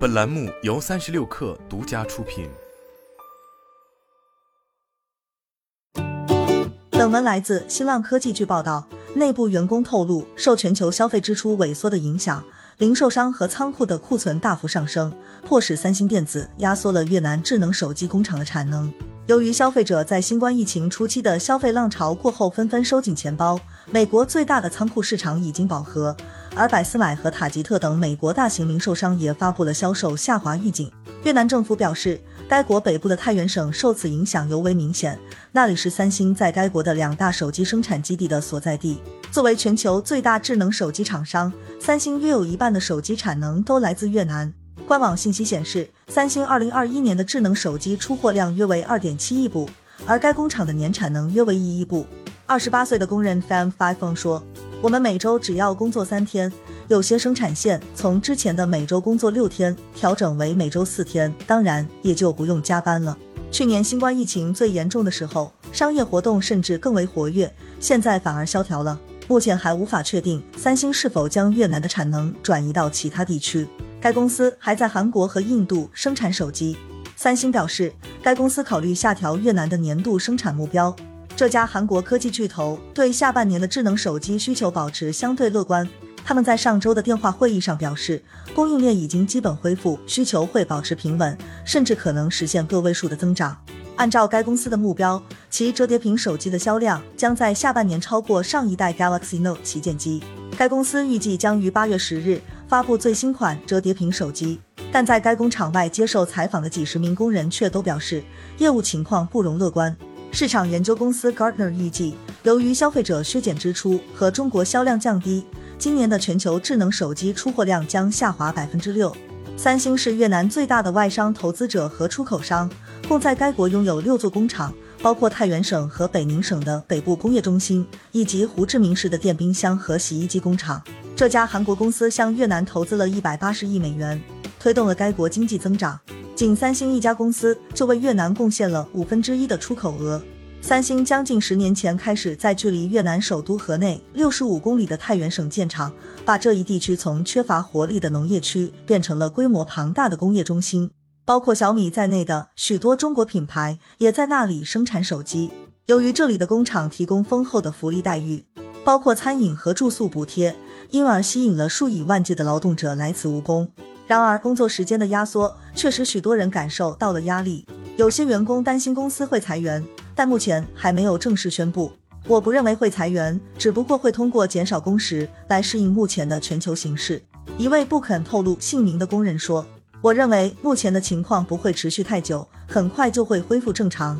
本栏目由三十六氪独家出品。本文来自新浪科技。据报道，内部员工透露，受全球消费支出萎缩的影响，零售商和仓库的库存大幅上升，迫使三星电子压缩了越南智能手机工厂的产能。由于消费者在新冠疫情初期的消费浪潮过后纷纷收紧钱包，美国最大的仓库市场已经饱和，而百思买和塔吉特等美国大型零售商也发布了销售下滑预警。越南政府表示，该国北部的太原省受此影响尤为明显，那里是三星在该国的两大手机生产基地的所在地。作为全球最大智能手机厂商，三星约有一半的手机产能都来自越南。官网信息显示，三星二零二一年的智能手机出货量约为二点七亿部，而该工厂的年产能约为一亿部。二十八岁的工人 Fam Five Phone 说：“我们每周只要工作三天，有些生产线从之前的每周工作六天调整为每周四天，当然也就不用加班了。去年新冠疫情最严重的时候，商业活动甚至更为活跃，现在反而萧条了。目前还无法确定三星是否将越南的产能转移到其他地区。”该公司还在韩国和印度生产手机。三星表示，该公司考虑下调越南的年度生产目标。这家韩国科技巨头对下半年的智能手机需求保持相对乐观。他们在上周的电话会议上表示，供应链已经基本恢复，需求会保持平稳，甚至可能实现个位数的增长。按照该公司的目标，其折叠屏手机的销量将在下半年超过上一代 Galaxy Note 旗舰机。该公司预计将于八月十日发布最新款折叠屏手机，但在该工厂外接受采访的几十名工人却都表示，业务情况不容乐观。市场研究公司 Gartner 预计，由于消费者削减支出和中国销量降低，今年的全球智能手机出货量将下滑百分之六。三星是越南最大的外商投资者和出口商。共在该国拥有六座工厂，包括太原省和北宁省的北部工业中心，以及胡志明市的电冰箱和洗衣机工厂。这家韩国公司向越南投资了一百八十亿美元，推动了该国经济增长。仅三星一家公司就为越南贡献了五分之一的出口额。三星将近十年前开始在距离越南首都河内六十五公里的太原省建厂，把这一地区从缺乏活力的农业区变成了规模庞大的工业中心。包括小米在内的许多中国品牌也在那里生产手机。由于这里的工厂提供丰厚的福利待遇，包括餐饮和住宿补贴，因而吸引了数以万计的劳动者来此务工。然而，工作时间的压缩却使许多人感受到了压力。有些员工担心公司会裁员，但目前还没有正式宣布。我不认为会裁员，只不过会通过减少工时来适应目前的全球形势。一位不肯透露姓名的工人说。我认为目前的情况不会持续太久，很快就会恢复正常。